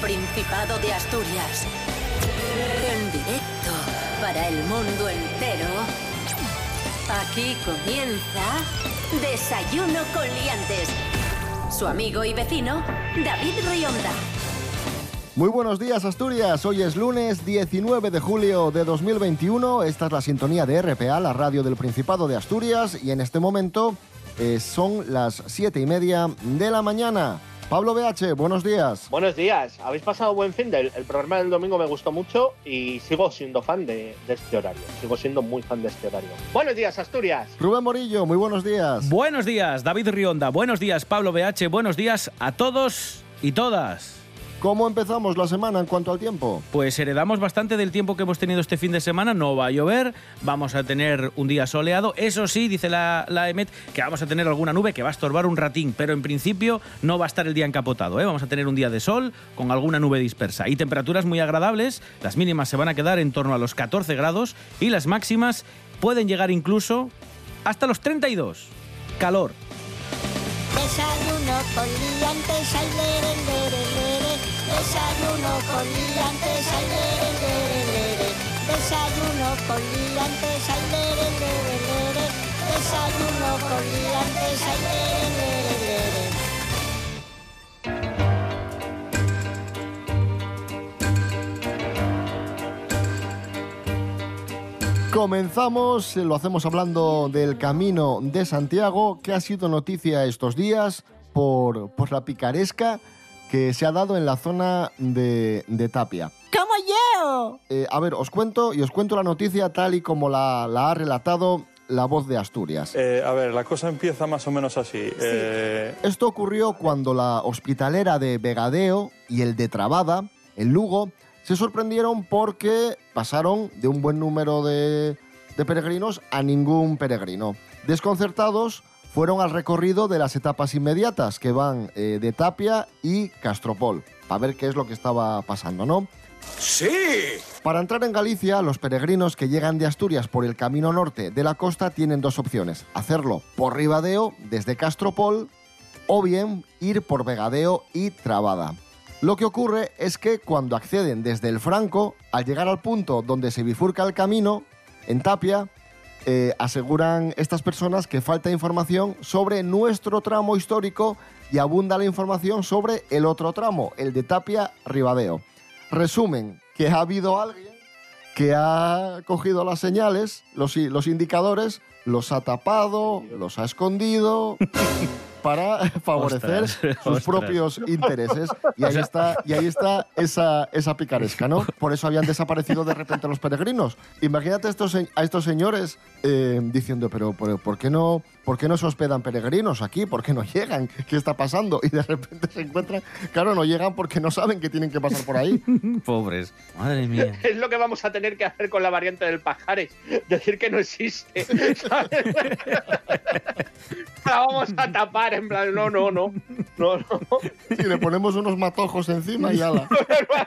Principado de Asturias. En directo para el mundo entero. Aquí comienza Desayuno con Liantes. Su amigo y vecino, David Rionda. Muy buenos días Asturias, hoy es lunes 19 de julio de 2021, esta es la sintonía de RPA, la radio del Principado de Asturias y en este momento eh, son las siete y media de la mañana. Pablo BH, buenos días. Buenos días. ¿Habéis pasado buen fin? Del, el programa del domingo me gustó mucho y sigo siendo fan de, de, este horario. Sigo siendo muy fan de este horario. Buenos días, Asturias. Rubén Morillo, muy buenos días. Buenos días, David Rionda. Buenos días, Pablo BH. Buenos días a todos y todas. ¿Cómo empezamos la semana en cuanto al tiempo? Pues heredamos bastante del tiempo que hemos tenido este fin de semana. No va a llover, vamos a tener un día soleado. Eso sí, dice la, la EMET, que vamos a tener alguna nube que va a estorbar un ratín, pero en principio no va a estar el día encapotado. ¿eh? Vamos a tener un día de sol con alguna nube dispersa. Y temperaturas muy agradables. Las mínimas se van a quedar en torno a los 14 grados y las máximas pueden llegar incluso hasta los 32. Calor. Desayuno con liantes, ay, lere, lere, lere. Desayuno con liantes, ay, lere, lere, lere. Desayuno con liantes, ay, lere, lere, lere. Desayuno con liantes, ay, lere, lere, lere. Comenzamos, lo hacemos hablando del Camino de Santiago, que ha sido noticia estos días por, por la picaresca que se ha dado en la zona de, de Tapia. ¡Como yo! Eh, a ver, os cuento y os cuento la noticia tal y como la, la ha relatado la voz de Asturias. Eh, a ver, la cosa empieza más o menos así. Eh, Esto ocurrió cuando la hospitalera de Vegadeo y el de Trabada, en Lugo, se sorprendieron porque pasaron de un buen número de, de peregrinos a ningún peregrino. Desconcertados, fueron al recorrido de las etapas inmediatas que van eh, de Tapia y Castropol, para ver qué es lo que estaba pasando, ¿no? ¡Sí! Para entrar en Galicia, los peregrinos que llegan de Asturias por el camino norte de la costa tienen dos opciones. Hacerlo por Ribadeo, desde Castropol, o bien ir por Vegadeo y Trabada. Lo que ocurre es que cuando acceden desde el Franco, al llegar al punto donde se bifurca el camino, en Tapia, eh, aseguran estas personas que falta información sobre nuestro tramo histórico y abunda la información sobre el otro tramo, el de Tapia-Ribadeo. Resumen, que ha habido alguien que ha cogido las señales, los, los indicadores, los ha tapado, los ha escondido para favorecer Ostras, sus ostras. propios intereses. Y ahí está, y ahí está esa, esa picaresca, ¿no? Por eso habían desaparecido de repente los peregrinos. Imagínate a estos, a estos señores eh, diciendo, pero, pero ¿por, qué no, ¿por qué no se hospedan peregrinos aquí? ¿Por qué no llegan? ¿Qué está pasando? Y de repente se encuentran, claro, no llegan porque no saben que tienen que pasar por ahí. Pobres. Madre mía. Es lo que vamos a tener que hacer con la variante del Pajares. Decir que no existe. ¿sabes? La vamos a tapar en plan, no, no, no. No, no. Si le ponemos unos matojos encima y ala.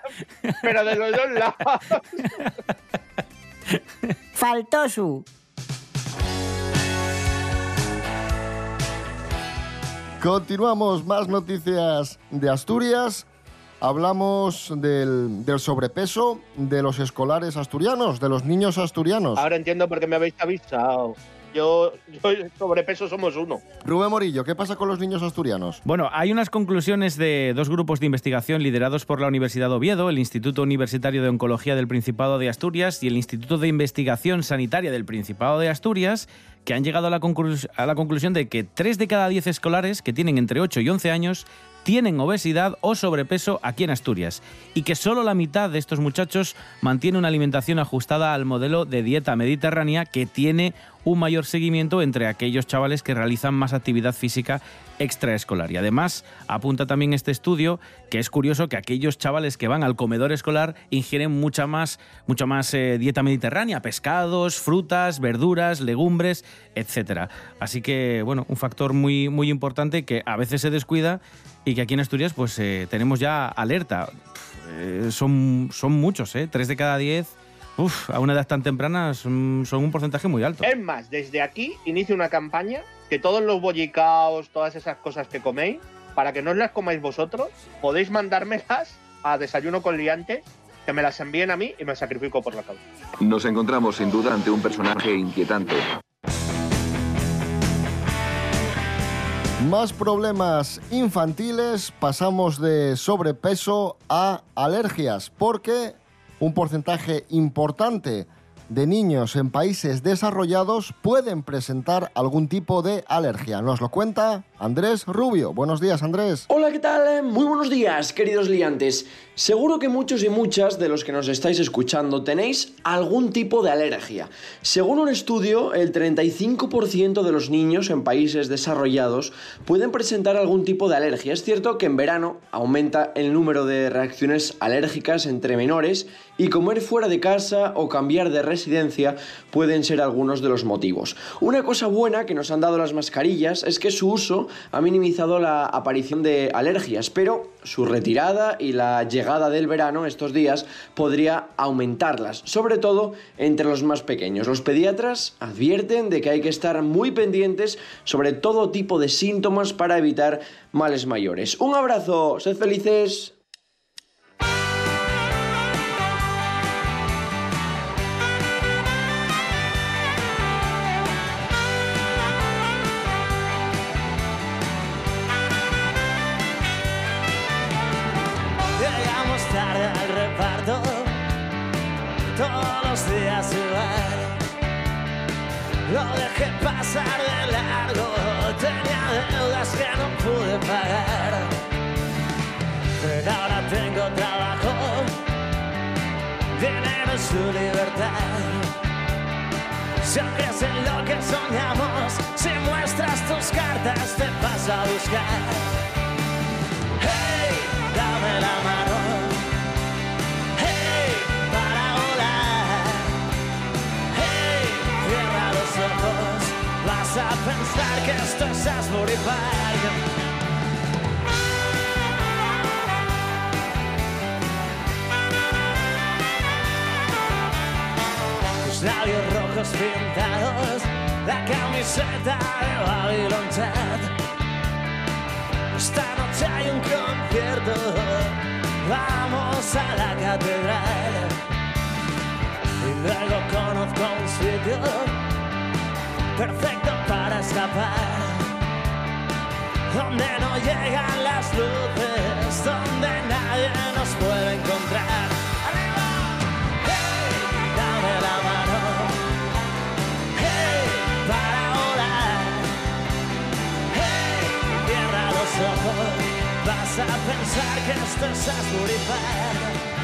Pero de los dos lados. Faltó su. Continuamos, más noticias de Asturias. Hablamos del, del sobrepeso de los escolares asturianos, de los niños asturianos. Ahora entiendo por qué me habéis avisado. Yo, yo sobrepeso somos uno. Rubén Morillo, ¿qué pasa con los niños asturianos? Bueno, hay unas conclusiones de dos grupos de investigación liderados por la Universidad de Oviedo, el Instituto Universitario de Oncología del Principado de Asturias y el Instituto de Investigación Sanitaria del Principado de Asturias, que han llegado a la, a la conclusión de que 3 de cada 10 escolares que tienen entre 8 y 11 años tienen obesidad o sobrepeso aquí en Asturias y que solo la mitad de estos muchachos mantiene una alimentación ajustada al modelo de dieta mediterránea que tiene un mayor seguimiento entre aquellos chavales que realizan más actividad física extraescolar. Y además apunta también este estudio que es curioso que aquellos chavales que van al comedor escolar ingieren mucha más, mucha más eh, dieta mediterránea, pescados, frutas, verduras, legumbres, etcétera. Así que, bueno, un factor muy, muy importante que a veces se descuida que aquí en Asturias pues eh, tenemos ya alerta. Eh, son, son muchos, ¿eh? Tres de cada diez. Uf, a una edad tan temprana son, son un porcentaje muy alto. Es más, desde aquí inicio una campaña que todos los bollicaos, todas esas cosas que coméis, para que no os las comáis vosotros, podéis mandármelas a desayuno con liantes, que me las envíen a mí y me sacrifico por la causa. Nos encontramos sin duda ante un personaje inquietante. Más problemas infantiles, pasamos de sobrepeso a alergias, porque un porcentaje importante de niños en países desarrollados pueden presentar algún tipo de alergia. Nos lo cuenta Andrés Rubio. Buenos días, Andrés. Hola, ¿qué tal? Muy buenos días, queridos liantes. Seguro que muchos y muchas de los que nos estáis escuchando tenéis algún tipo de alergia. Según un estudio, el 35% de los niños en países desarrollados pueden presentar algún tipo de alergia. Es cierto que en verano aumenta el número de reacciones alérgicas entre menores y comer fuera de casa o cambiar de residencia pueden ser algunos de los motivos. Una cosa buena que nos han dado las mascarillas es que su uso ha minimizado la aparición de alergias, pero su retirada y la llegada del verano estos días podría aumentarlas, sobre todo entre los más pequeños. Los pediatras advierten de que hay que estar muy pendientes sobre todo tipo de síntomas para evitar males mayores. Un abrazo, sed felices. Crees en lo que soñamos, si muestras tus cartas, te vas a buscar. Hey, dame la mano. Hey, para volar. Hey, cierra los ojos. Vas a pensar que esto es Asbury labios rojos pintados, la camiseta de Babylon Chat. Esta noche hay un concierto, vamos a la catedral. Y luego conozco un sitio perfecto para escapar. Donde no llegan las luces, donde nadie nos puede encontrar.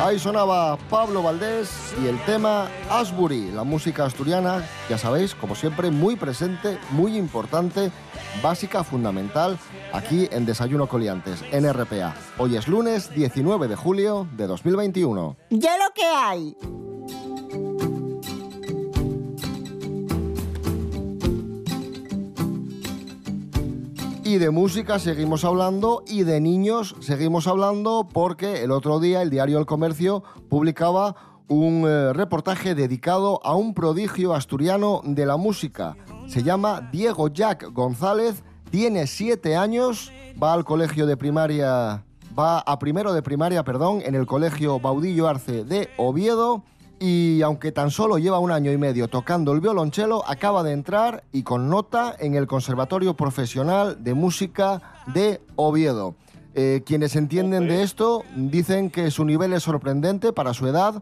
Ahí sonaba Pablo Valdés y el tema Asbury, la música asturiana, ya sabéis, como siempre, muy presente, muy importante, básica, fundamental, aquí en Desayuno Coliantes, en RPA. Hoy es lunes 19 de julio de 2021. Ya lo que hay. Y de música seguimos hablando y de niños seguimos hablando porque el otro día el diario El Comercio publicaba un eh, reportaje dedicado a un prodigio asturiano de la música. Se llama Diego Jack González, tiene siete años, va al colegio de primaria, va a primero de primaria, perdón, en el colegio Baudillo Arce de Oviedo. Y aunque tan solo lleva un año y medio tocando el violonchelo, acaba de entrar y con nota en el Conservatorio Profesional de Música de Oviedo. Eh, quienes entienden de esto dicen que su nivel es sorprendente para su edad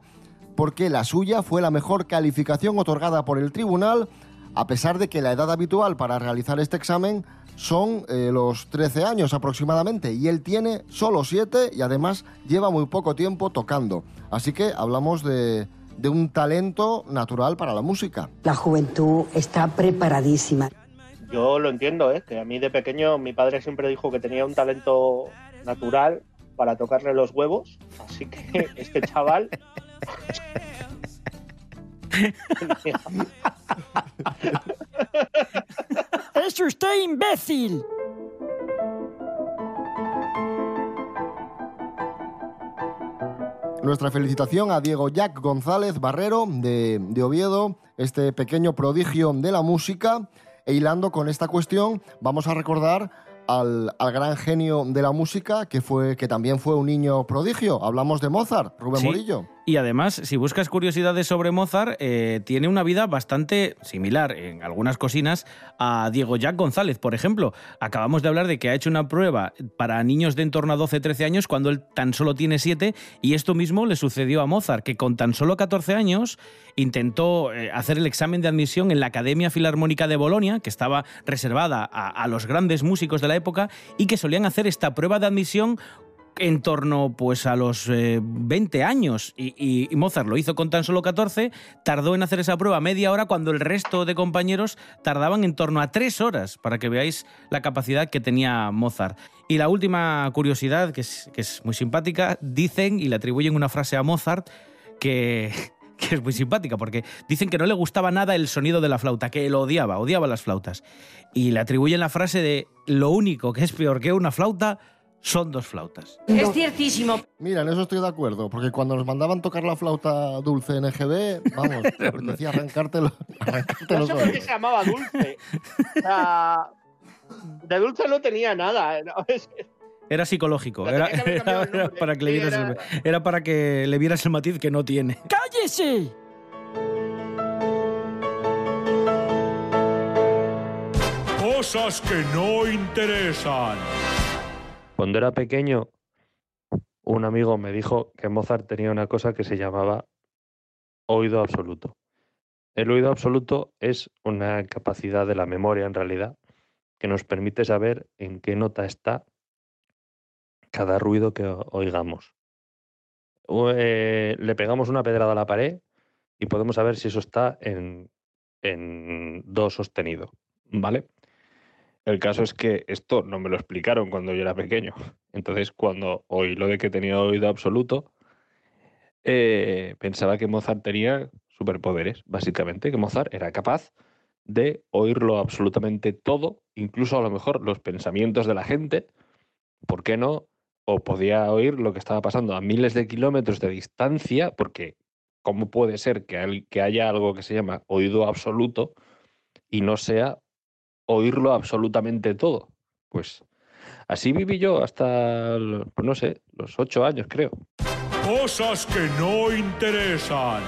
porque la suya fue la mejor calificación otorgada por el tribunal, a pesar de que la edad habitual para realizar este examen son eh, los 13 años aproximadamente y él tiene solo 7 y además lleva muy poco tiempo tocando. Así que hablamos de, de un talento natural para la música. La juventud está preparadísima. Yo lo entiendo, ¿eh? que a mí de pequeño mi padre siempre dijo que tenía un talento natural para tocarle los huevos, así que este chaval... ¡Es usted imbécil! Nuestra felicitación a Diego Jack González Barrero de, de Oviedo, este pequeño prodigio de la música. E hilando con esta cuestión, vamos a recordar al, al gran genio de la música que, fue, que también fue un niño prodigio. Hablamos de Mozart, Rubén Sí. Morillo. Y además, si buscas curiosidades sobre Mozart, eh, tiene una vida bastante similar en algunas cocinas a Diego Jack González, por ejemplo. Acabamos de hablar de que ha hecho una prueba para niños de en torno a 12-13 años cuando él tan solo tiene 7 y esto mismo le sucedió a Mozart, que con tan solo 14 años intentó eh, hacer el examen de admisión en la Academia Filarmónica de Bolonia, que estaba reservada a, a los grandes músicos de la época y que solían hacer esta prueba de admisión en torno pues a los eh, 20 años y, Mozart lo hizo con tan solo 14, tardó en hacer esa prueba media hora cuando el resto de compañeros tardaban en torno a tres horas para que veáis la capacidad que tenía Mozart. Y la última curiosidad, que es, que es muy simpática, dicen y le atribuyen una frase a Mozart que, que es muy simpática, porque dicen que no le gustaba nada el sonido de la flauta, que lo odiaba, odiaba las flautas. Y le atribuyen la frase de lo único que es peor que una flauta son dos flautas. Es ciertísimo. Mira, en eso estoy de acuerdo, porque cuando nos mandaban tocar la flauta dulce en EGB, vamos, me apetecía arrancártelo, arrancarte No sé por qué se llamaba dulce. De dulce no tenía nada. que- Era psicológico, era, para que le vieras era- el- era para que le vieras el matiz que no tiene. ¡Cállese! Cosas que no interesan. Cuando era pequeño, un amigo me dijo que Mozart tenía una cosa que se llamaba oído absoluto. El oído absoluto es una capacidad de la memoria, en realidad, que nos permite saber en qué nota está cada ruido que oigamos. O, eh, le pegamos una pedrada a la pared y podemos saber si eso está en, en do sostenido, ¿vale? El caso es que esto no me lo explicaron cuando yo era pequeño. Entonces, cuando oí lo de que tenía oído absoluto, eh, pensaba que Mozart tenía superpoderes, básicamente, que Mozart era capaz de oírlo absolutamente todo, incluso a lo mejor los pensamientos de la gente, ¿por qué no? O podía oír lo que estaba pasando a miles de kilómetros de distancia, porque ¿cómo puede ser que, haya algo que se llama oído absoluto y no sea oírlo absolutamente todo? Pues así viví yo hasta, pues no sé, los ocho años creo. Cosas que no interesan.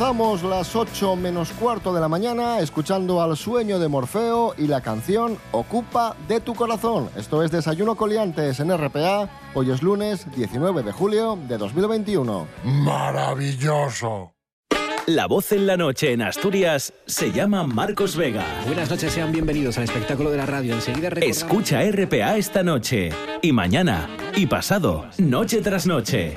Alcanzamos las 8 menos cuarto de la mañana escuchando al sueño de Morfeo y la canción Ocupa de tu corazón. Esto es Desayuno Coliantes en RPA. Hoy es lunes 19 de julio de 2021. Maravilloso. La voz en la noche en Asturias se llama Marcos Vega. Buenas noches, sean bienvenidos al espectáculo de la radio. Enseguida recordamos... Escucha RPA esta noche, y mañana, y pasado, noche tras noche.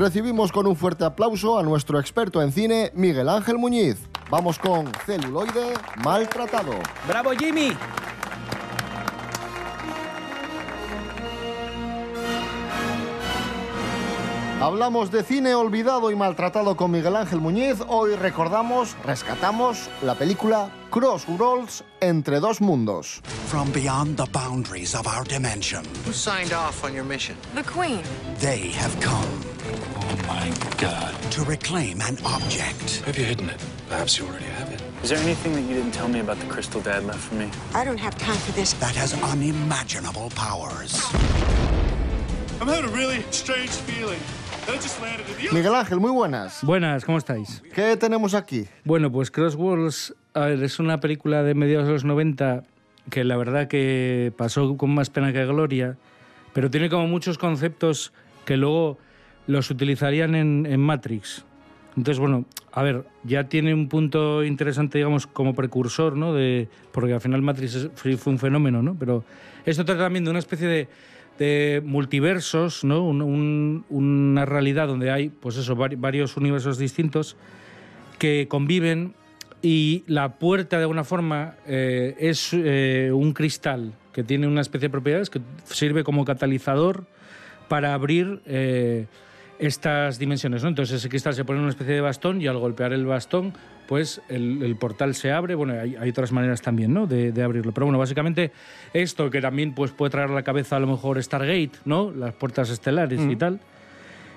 Recibimos con un fuerte aplauso a nuestro experto en cine, Miguel Ángel Muñiz. Vamos con celuloide maltratado. ¡Bravo, Jimmy! Hablamos de cine olvidado y maltratado con Miguel Ángel Muñiz. Hoy recordamos, rescatamos la película Crossroads entre dos mundos. From beyond the boundaries of our dimension, Who signed off on your mission? The Queen. they have come Oh my god. to reclaim an object. Have you hidden it? Perhaps you already have it. Is there anything that you didn't tell me about the crystal dad left for me? I don't have time for this. that has unimaginable powers. I'm having a really strange feeling. Miguel Ángel, muy buenas. Buenas, ¿cómo estáis? ¿Qué tenemos aquí? Bueno, pues Crossworlds a ver, es una película de mediados de los 90 que la verdad que pasó con más pena que gloria, pero tiene como muchos conceptos que luego los utilizarían en, en Matrix. Entonces, bueno, a ver, ya tiene un punto interesante, digamos, como precursor, ¿no? De, porque al final Matrix fue un fenómeno, ¿no? Pero esto trata también de una especie de, de multiversos, ¿no? Un- un- una realidad donde hay, pues eso, vari- varios universos distintos que conviven y la puerta de alguna forma eh, es eh, un cristal que tiene una especie de propiedades que sirve como catalizador para abrir eh, estas dimensiones. ¿no? Entonces ese cristal se pone en una especie de bastón y al golpear el bastón pues el, el portal se abre. Bueno, hay, hay otras maneras también ¿no? de, de abrirlo. Pero bueno, básicamente esto que también pues, puede traer a la cabeza a lo mejor Stargate, ¿no? las puertas estelares y Mm. tal.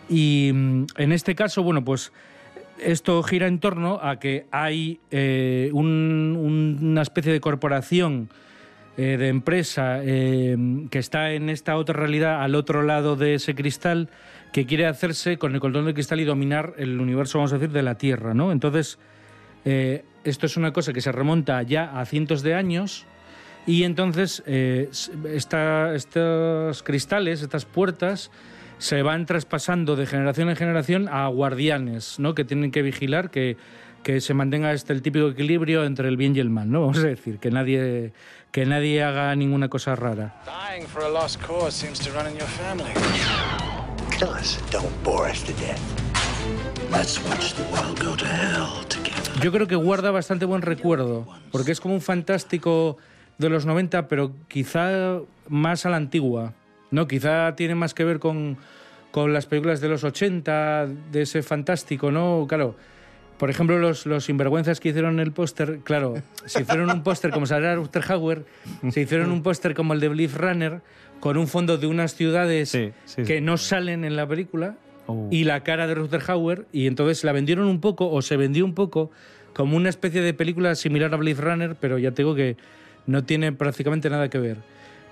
Y mm, en este caso, bueno, pues esto gira en torno a que hay eh, un- una especie de corporación eh, de empresa eh, que está en esta otra realidad al otro lado de ese cristal que quiere hacerse con el control del cristal y dominar el universo, vamos a decir, de la Tierra, ¿no? Entonces, eh, esto es una cosa que se remonta ya a cientos de años y entonces eh, esta- estos cristales, estas puertas, se van traspasando de generación en generación a guardianes, ¿no? Que tienen que vigilar que, que se mantenga este el típico equilibrio entre el bien y el mal, ¿no? Vamos a decir, que nadie, que nadie haga ninguna cosa rara. Dying for a lost cause seems to run in your family. Kill us, don't bore us to death. Let's watch the world go to hell together. Yo creo que guarda bastante buen recuerdo, porque es como un fantástico de los 90, pero quizá más a la antigua, ¿no? Quizá tiene más que ver con, con las películas de los 80, de ese fantástico, ¿no? Claro, por ejemplo, los, los sinvergüenzas que hicieron el póster, claro, se hicieron un póster como Sarah Hauer, se hicieron un póster como el de Blade Runner, con un fondo de unas ciudades que no salen en la película, y la cara de Ruther Hauer, y entonces la vendieron un poco, o se vendió un poco, como una especie de película similar a Blade Runner, pero ya te digo que no tiene prácticamente nada que ver.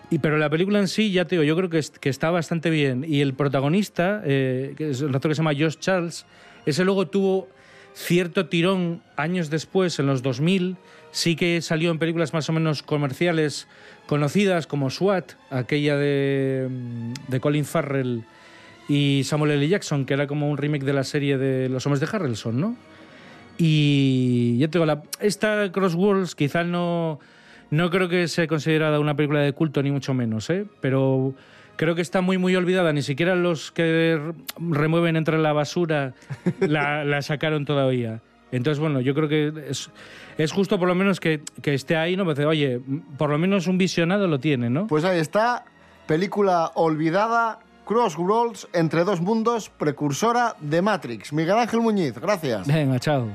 Y, pero la película en sí, ya te digo, yo creo que, es- que está bastante bien. Y el protagonista, eh, que es un actor que se llama Josh Charles, ese luego tuvo cierto tirón años después, en los 2000, sí que salió en películas más o menos comerciales conocidas como SWAT, aquella de, de Colin Farrell y Samuel L. Jackson, que era como un remake de la serie de Los Hombres de Harrelson, ¿no? Y ya te digo, la, esta Crossworlds quizá no, no creo que sea considerada una película de culto, ni mucho menos, ¿eh? Pero creo que está muy, muy olvidada. Ni siquiera los que remueven entre la basura la, la sacaron todavía. Entonces, bueno, yo creo que es, es justo por lo menos que, que esté ahí, ¿no? Porque, oye, por lo menos un visionado lo tiene, ¿no? Pues ahí está, película olvidada, Crossroads entre dos mundos, precursora de Matrix. Miguel Ángel Muñiz, gracias. Venga, chao.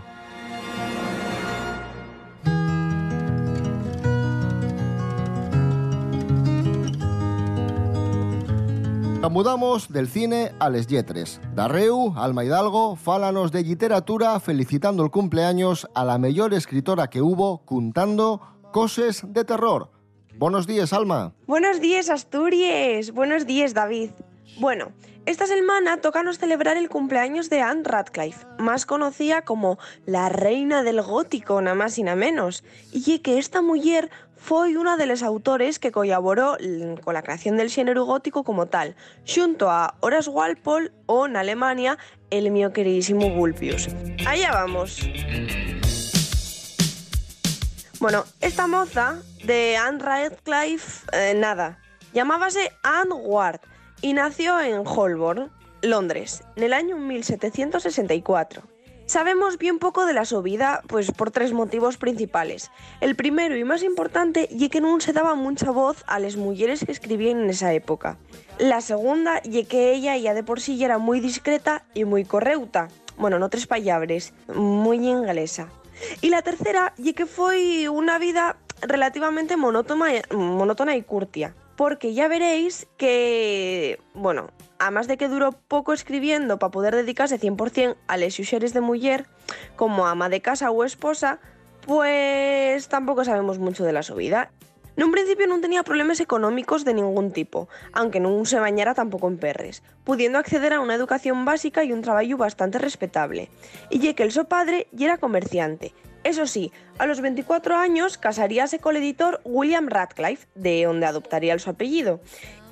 Mudamos del cine a les lletres. Darreu, Alma Hidalgo, fálanos de literatura felicitando el cumpleaños a la mejor escritora que hubo contando cosas de terror. Buenos días, Alma. Buenos días, Asturias. Buenos días, David. Bueno, esta semana tocanos celebrar el cumpleaños de Anne Radcliffe, más conocida como la reina del gótico, nada más y nada menos, y que esta mujer fue una de los autores que colaboró con la creación del género gótico como tal, junto a Horace Walpole o en Alemania el mío queridísimo Gulpius. Allá vamos. Bueno, esta moza de Anne Radcliffe, eh, nada, llamábase Anne Ward y nació en Holborn, Londres, en el año 1764. Sabemos bien poco de la su vida, pues por tres motivos principales. El primero y más importante, y que no se daba mucha voz a las mujeres que escribían en esa época. La segunda, y que ella ya de por sí era muy discreta y muy correuta. Bueno, no tres palabras, muy inglesa. Y la tercera, y que fue una vida relativamente monótona, monótona y curtia. Porque ya veréis que, bueno, además de que duró poco escribiendo para poder dedicarse 100% a les usuarios de mujer, como ama de casa o esposa, pues tampoco sabemos mucho de la su vida. En un principio no tenía problemas económicos de ningún tipo, aunque no se bañara tampoco en perres, pudiendo acceder a una educación básica y un trabajo bastante respetable. Y ya que el su padre ya era comerciante. Eso sí, a los 24 años casaríase con el editor William Radcliffe, de donde adoptaría su apellido.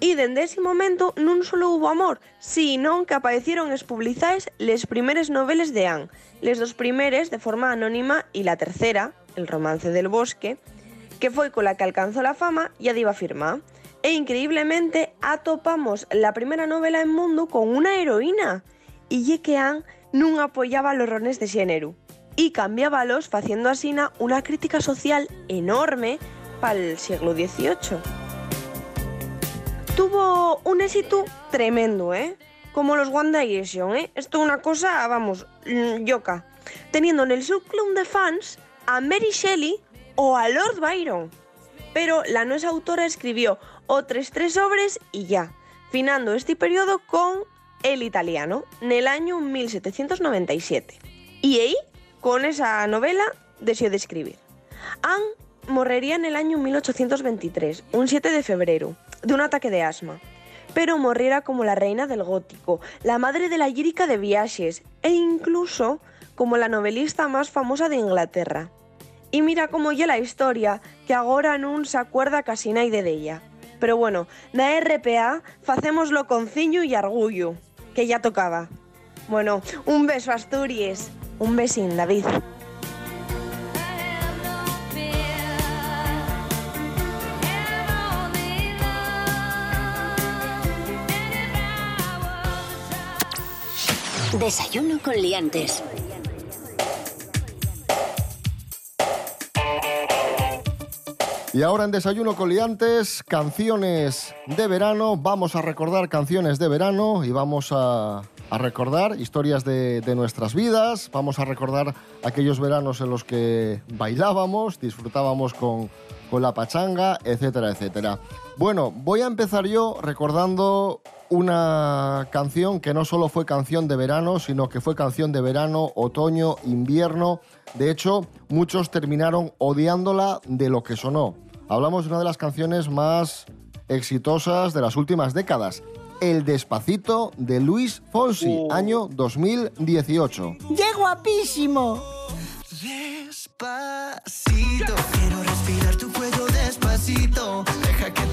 Y desde ese momento no solo hubo amor, sino que aparecieron espublizadas les primeras novelas de Anne, les dos primeras de forma anónima y la tercera, El romance del bosque, que fue con la que alcanzó la fama y adiva firma. E increíblemente atopamos la primera novela en mundo con una heroína. Y ye que Anne no apoyaba los rones de xénero y cambiábalos haciendo así una crítica social enorme para el siglo XVIII. Tuvo un éxito tremendo, ¿eh? Como los One Direction, ¿eh? Esto es una cosa, vamos, mm, yoca. Teniendo en el subclub de fans a Mary Shelley o a Lord Byron. Pero la nueva autora escribió otras tres obras y ya, finando este periodo con El italiano, en el año 1797. Y ahí, con esa novela, decidió de escribir. Anne morrería en el año 1823, un 7 de febrero, de un ataque de asma. Pero morriera como la reina del gótico, la madre de la lírica de viajes e incluso como la novelista más famosa de Inglaterra. Y mira cómo ya la historia, que ahora no se acuerda casi nadie de ella. Pero bueno, na RPA facémoslo con ciño y orgullo, que ya tocaba. Bueno, un beso Asturias, un besín David. Desayuno con liantes. Y ahora en Desayuno con Liantes, canciones de verano. Vamos a recordar canciones de verano y vamos a, a recordar historias de, nuestras vidas. Vamos a recordar aquellos veranos en los que bailábamos, disfrutábamos con, con la pachanga, etcétera, etcétera. Bueno, voy a empezar yo recordando una canción que no solo fue canción de verano, sino que fue canción de verano, otoño, invierno. De hecho, muchos terminaron odiándola de lo que sonó. Hablamos de una de las canciones más exitosas de las últimas décadas. El Despacito de Luis Fonsi, año 2018. ¡Qué guapísimo! Despacito, quiero respirar tu cuello despacito. Deja que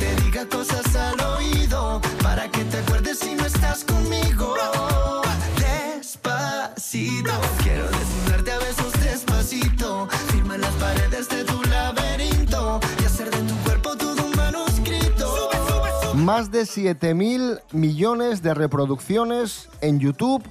Más de 7 mil millones de reproducciones en YouTube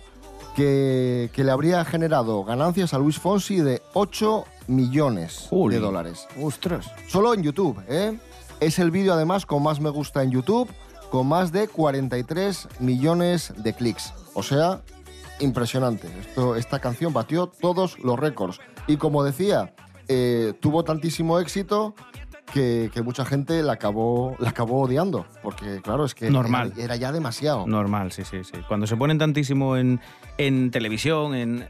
que, que le habría generado ganancias a Luis Fonsi de 8 millones de dólares. ¡Ostras! Solo en YouTube, ¿eh? Es el vídeo además con más me gusta en YouTube, con más de 43 millones de clics. O sea, impresionante. Esto, esta canción batió todos los récords. Y como decía, eh, tuvo tantísimo éxito que, que mucha gente la acabó, la acabó odiando. Porque, claro, es que Normal. Era, era ya demasiado. Normal, sí, sí, sí. Cuando se ponen tantísimo en, en televisión, en,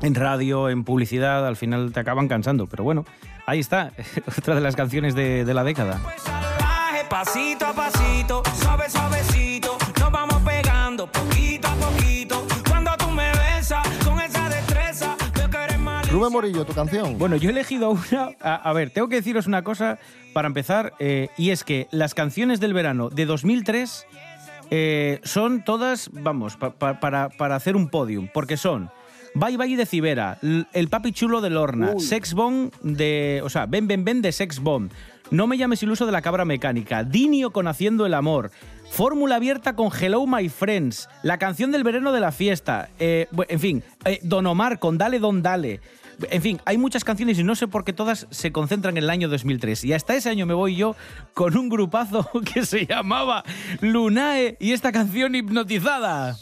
en radio, en publicidad, al final te acaban cansando. Pero bueno, ahí está, otra de las canciones de, de la década. Salvaje, pasito a pasito, suave, suavecito, nos vamos pegando poquito. Rubén Morillo, tu canción. Bueno, yo he elegido una. A, a ver, tengo que deciros una cosa para empezar, eh, y es que las canciones del verano de 2003 eh, son todas, vamos, pa- pa- para, para hacer un podium, porque son. Bye Bye de Cibera, El Papi Chulo de Lorna, Uy. Sex Bomb de. O sea, Ben Ben Ben de Sex Bomb, No me llames iluso de la cabra mecánica, Dinio con Haciendo el Amor, Fórmula abierta con Hello My Friends, la canción del verano de la fiesta, eh, en fin, eh, Don Omar con Dale Don Dale. En fin, hay muchas canciones y no sé por qué todas se concentran en el año 2003. Y hasta ese año me voy yo con un grupazo que se llamaba Lunae y esta canción hipnotizada.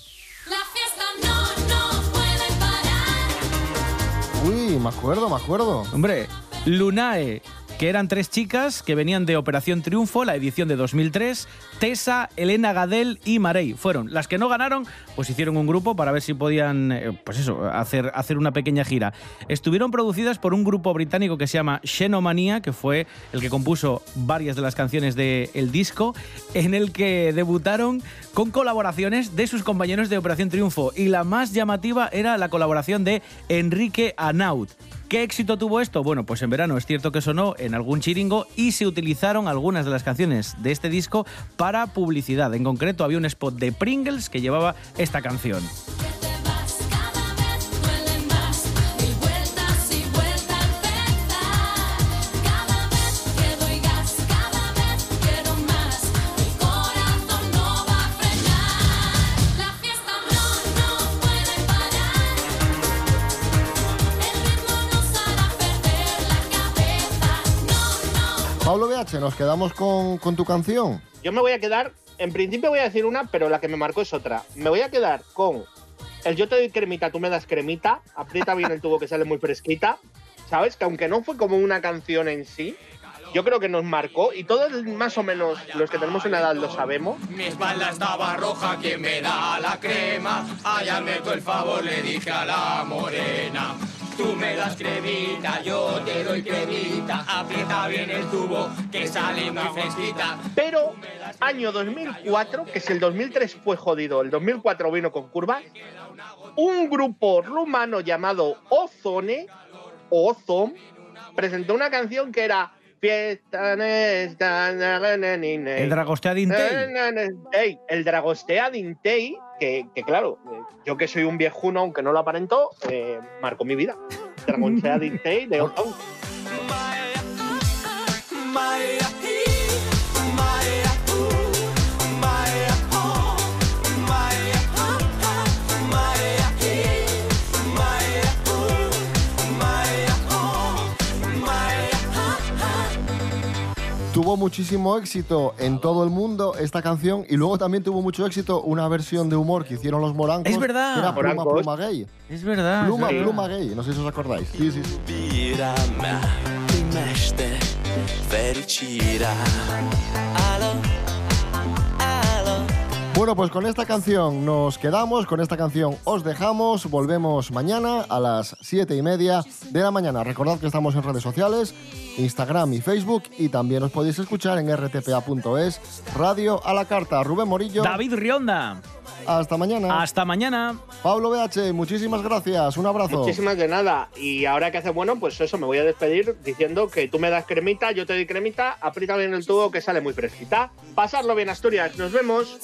Uy, me acuerdo, me acuerdo. Hombre, Lunae, que eran tres chicas que venían de Operación Triunfo, la edición de 2003. Tessa, Elena Gadel y Marey fueron las que no ganaron, pues hicieron un grupo para ver si podían, eh, pues eso, hacer, hacer una pequeña gira. Estuvieron producidas por un grupo británico que se llama Xenomania, que fue el que compuso varias de las canciones del disco, en el que debutaron con colaboraciones de sus compañeros de Operación Triunfo. Y la más llamativa era la colaboración de Enrique Anaut. ¿Qué éxito tuvo esto? Bueno, pues en verano es cierto que sonó en algún chiringo y se utilizaron algunas de las canciones de este disco para publicidad. En concreto había un spot de Pringles que llevaba esta canción. BH, nos quedamos con, con tu canción. Yo me voy a quedar, en principio voy a decir una, pero la que me marcó es otra. Me voy a quedar con el yo te doy cremita, tú me das cremita, aprieta bien el tubo que sale muy fresquita, ¿sabes? Que aunque no fue como una canción en sí, yo creo que nos marcó y todos más o menos los que tenemos una edad lo sabemos. Mi espalda estaba roja, ¿quién me da la crema? Hazme tú el favor, le dije a la morena. Tú me das cremita, yo te doy cremita. Aprieta bien el tubo, que sale muy fresquita. Pero año 2004, que si el 2003 fue jodido, el 2004 vino con curva, un grupo rumano llamado Ozone, o Ozom, presentó una canción que era Fiesta El Dragostea Dintei. Ey, el Dragostea Dintei, que, que claro, yo que soy un viejuno, aunque no lo aparento, eh, marcó mi vida. Dragostea Dintei de. Muchísimo éxito en todo el mundo esta canción y luego también tuvo mucho éxito una versión de humor que hicieron los morancos. Es verdad. que era pluma, pluma gay. Es verdad. Pluma, es verdad. pluma gay. No sé si os acordáis. Sí, sí, sí. Bueno, pues con esta canción nos quedamos, con esta canción os dejamos, volvemos mañana a las 7 y media de la mañana. Recordad que estamos en redes sociales, Instagram y Facebook y también os podéis escuchar en rtpa.es, Radio a la Carta. Rubén Morillo. David Rionda. Hasta mañana. Hasta mañana. Pablo BH, muchísimas gracias. Un abrazo. Muchísimas de nada. Y ahora que hace bueno, pues eso, me voy a despedir diciendo que tú me das cremita, yo te doy cremita, aprieta bien el tubo que sale muy fresquita. Pasarlo bien, Asturias. Nos vemos.